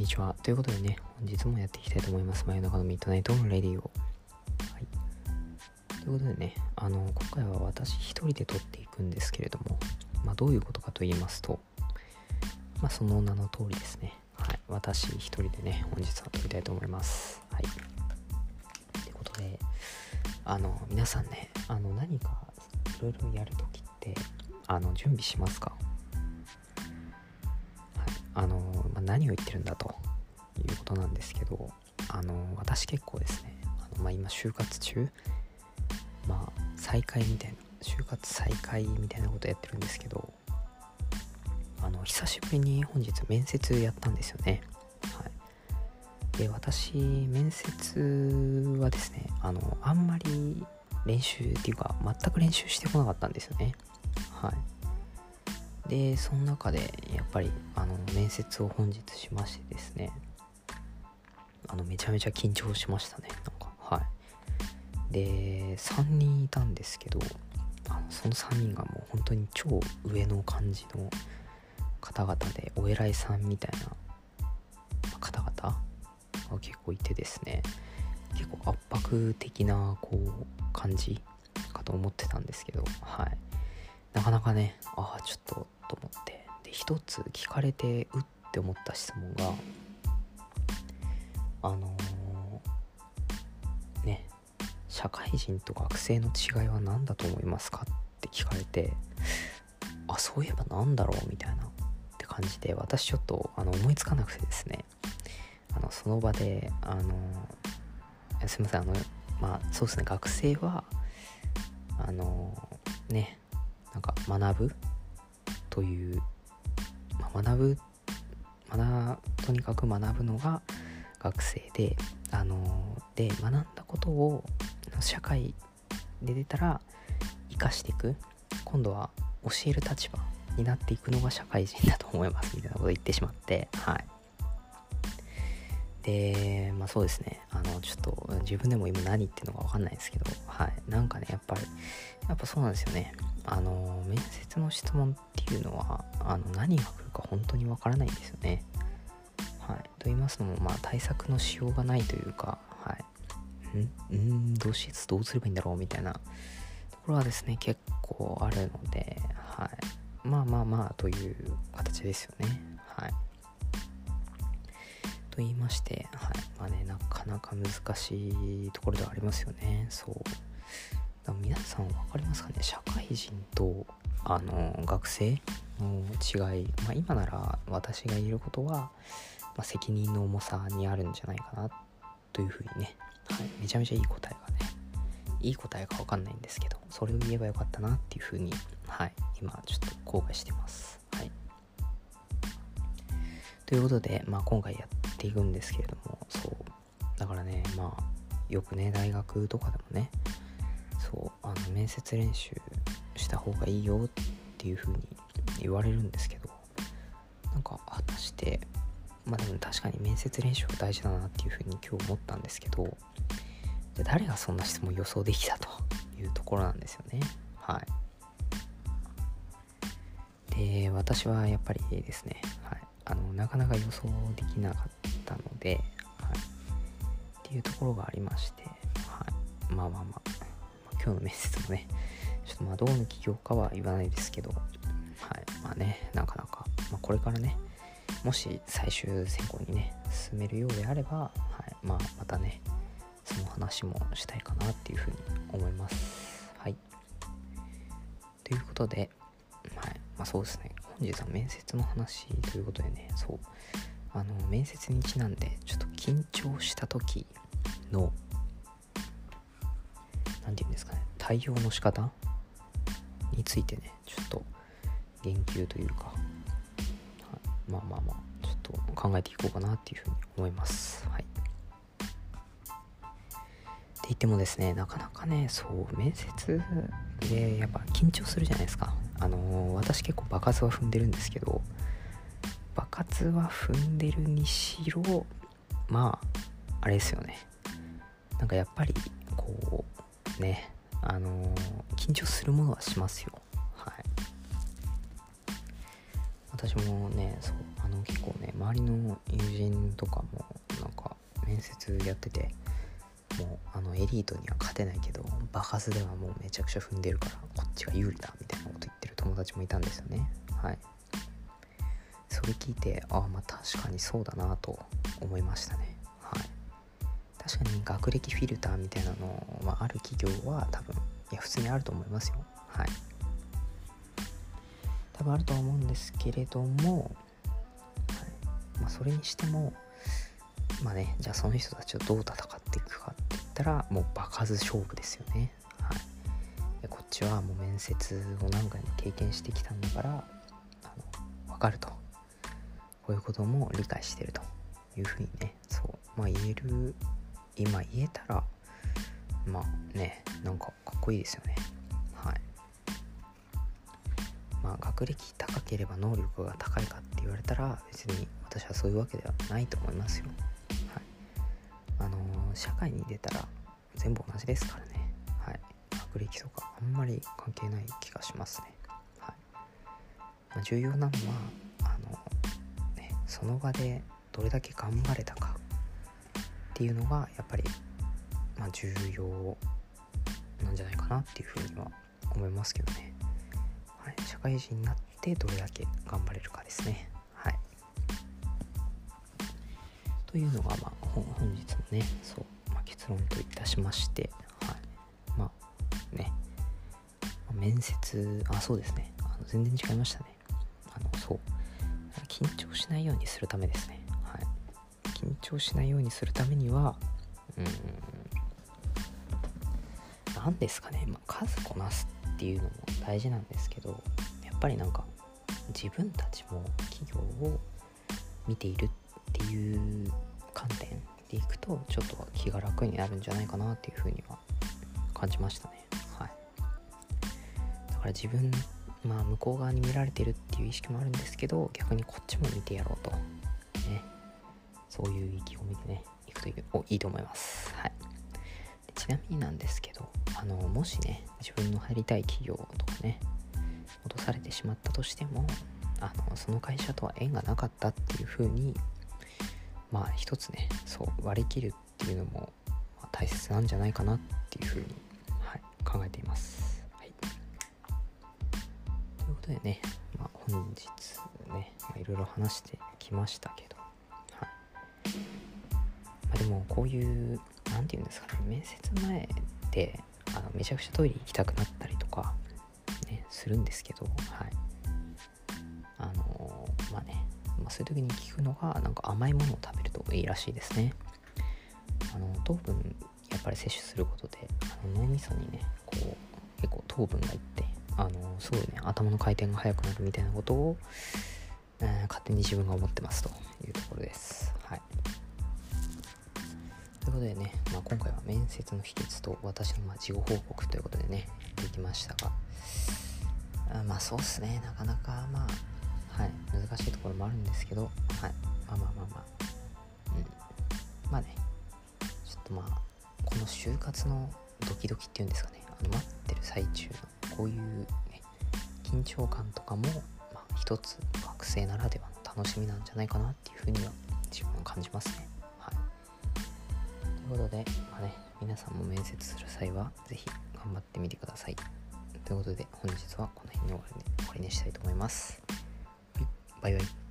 にちは。ということでね、本日もやっていきたいと思います。真夜中のミッドナイトのレディオ。はい。ということでね、あの、今回は私一人で撮っていくんですけれども、まあ、どういうことかと言いますと、まあ、その名の通りですね。はい。私一人でね、本日は撮りたいと思います。はい。ということで、あの、皆さんね、あの、何かいろいろやるときって、あの、準備しますか？あの、何を言ってるんだということなんですけどあの私結構ですねあの、まあ、今就活中まあ再開みたいな就活再開みたいなことやってるんですけどあの久しぶりに本日面接やったんですよね。はい。で私面接はですねあのあんまり練習っていうか全く練習してこなかったんですよね。はい。でその中でやっぱりあの面接を本日しましてですね。あのめちゃめちゃ緊張しましたね。なんかはい。で3人いたんですけどあのその3人がもう本当に超上の感じの方々でお偉いさんみたいな方々が結構いてですね。結構圧迫的なこう感じかと思ってたんですけどはい。なかなかねああちょっとと思って。で一つ聞かれてうって思った質問があのー、ね社会人と学生の違いは何だと思いますかって聞かれてあそういえばなんだろうみたいなって感じで私ちょっとあの思いつかなくてですねあのその場であのー、すいませんあのまあそうですね学生はあのー、ねなんか学ぶという、まあ、学ぶ学とにかく学ぶのが学生であので学んだことを社会で出たら生かしていく。今度は教える立場になっていくのが社会人だと思いますみたいなこと言ってしまってはい。でまあそうですね。あのちょっと自分でも今何言ってるのか分かんないですけどはい。なんかねやっぱりやっぱそうなんですよね。あの面接の質問っていうのはあの何が来るか本当に分からないんですよね。はい。と言いますのもまあ対策のしようがないというかはい。んんどうしどうすればいいんだろうみたいなところはですね結構あるのではい。まあまあまあという形ですよね。と言いまして、はい。まあね、なかなか難しいところではありますよね。そう。皆さん分かりますかね？社会人と、あの、学生の違い。まあ今なら私が言えることは、まあ、責任の重さにあるんじゃないかなというふうにね、はい。めちゃめちゃいい答えがね、いい答えか分かんないんですけど、それを言えばよかったなっていうふうに、はい。今ちょっと後悔してます。はい。ということで、まあ今回やっていくんですけれどもそう。だからねまあよくね大学とかでもねそうあの面接練習した方がいいよっていう風に言われるんですけどなんか果たしてまあでも確かに面接練習は大事だなっていう風に今日思ったんですけどじゃ誰がそんな質問予想できたというところなんですよね。はい。で私はやっぱりですね、はい、あのなかなか予想できなかったので、はい、っていうところがありまして、はい、まあまあまあ、今日の面接もねちょっとまあどうの企業かは言わないですけど、はい、まあねなかなか、まあ、これからねもし最終選考にね進めるようであれば、はい、まあまたねその話もしたいかなっていうふうに思います。はい。ということで、はい、まあそうですね。本日は面接の話ということでね、そう、あの、面接にちなんで、ちょっと緊張した時の、何て言うんですかね、対応の仕方についてね、ちょっと言及というか、はい、まあまあまあ、ちょっと考えていこうかなっていうふうに思います。はい。って言ってもですね、なかなかね、そう、面接でやっぱ緊張するじゃないですか。あのー、私結構爆発は踏んでるんですけど爆発は踏んでるにしろまああれですよね。なんかやっぱりこうねあのー、緊張するものはしますよ。はい。私もねそうあの結構ね周りの友人とかもなんか面接やっててもうあのエリートには勝てないけど場数ではもうめちゃくちゃ踏んでるからこっちが有利だみたいなこと言ってる友達もいたんですよね。はい。それ聞いてああまあ確かにそうだなと思いましたね。はい。確かに学歴フィルターみたいなのはある企業は多分いや普通にあると思いますよ。はい。多分あると思うんですけれども、はい。まあ、それにしてもまあねじゃあその人たちをどう戦っていくかって言ったらもう場数勝負ですよね。はい。こっちはもう面接を何回も経験してきたんだからあの分かると。こういうことも理解してるというふうにねそうまあ言える今言えたらまあねなんかかっこいいですよね。はい。まあ学歴高ければ能力が高いかって言われたら別に私はそういうわけではないと思いますよ。はい。あのー、社会に出たら全部同じですからね。はい。学歴とかあんまり関係ない気がしますね。はい、まあ、重要なのはその場でどれだけ頑張れたかっていうのがやっぱり、まあ、重要なんじゃないかなっていうふうには思いますけどね、はい、社会人になってどれだけ頑張れるかですね。はい。というのが、まあ、本日のねそう、まあ、結論といたしまして。はい。まあね。面接あそうですね。あの全然違いましたね。あのそう。緊張しないようにするためですね。はい。緊張しないようにするためにはうん何ですかね、まあ、数こなすっていうのも大事なんですけどやっぱりなんか自分たちも企業を見ているっていう観点でいくとちょっと気が楽になるんじゃないかなっていうふうには感じましたね。はい。だから自分まあ向こう側に見られてるっていう意識もあるんですけど逆にこっちも見てやろうと。ね。そういう意気込みでねいくといいと思います。はい。ちなみになんですけどあのもしね自分の入りたい企業とかね落とされてしまったとしてもあのその会社とは縁がなかったっていう風にまあ一つねそう割り切るっていうのも、大切なんじゃないかなっていう風に、ことでね、まあ、本日ねいろいろ話してきましたけど。まあ、でもこういう何て言うんですかね面接前であのめちゃくちゃトイレ行きたくなったりとか、ね、するんですけどはい。あのー、まあね、まあ、そういう時に聞くのがなんか甘いものを食べるといいらしいですね。あの糖分やっぱり摂取することであの脳みそにねこう結構糖分がいってあのすごいね。頭の回転が速くなるみたいなことを、えー、勝手に自分が思ってますというところです。はい。ということでね、まあ、今回は面接の秘訣と私のま事後報告ということでね、できましたが、あまあそうっすね、なかなかまあ、はい、難しいところもあるんですけど、はい、まあまあまあまあ、うん、まあね、ちょっとまあ、この就活のドキドキっていうんですかね、待ってる最中のこういうね、緊張感とかも、まあ一つ学生ならではの楽しみなんじゃないかなっていうふうには自分は感じますね。はいということで、まあね、皆さんも面接する際は是非頑張ってみてください。ということで本日はこの辺に終わりにしたいと思います。バイバイ。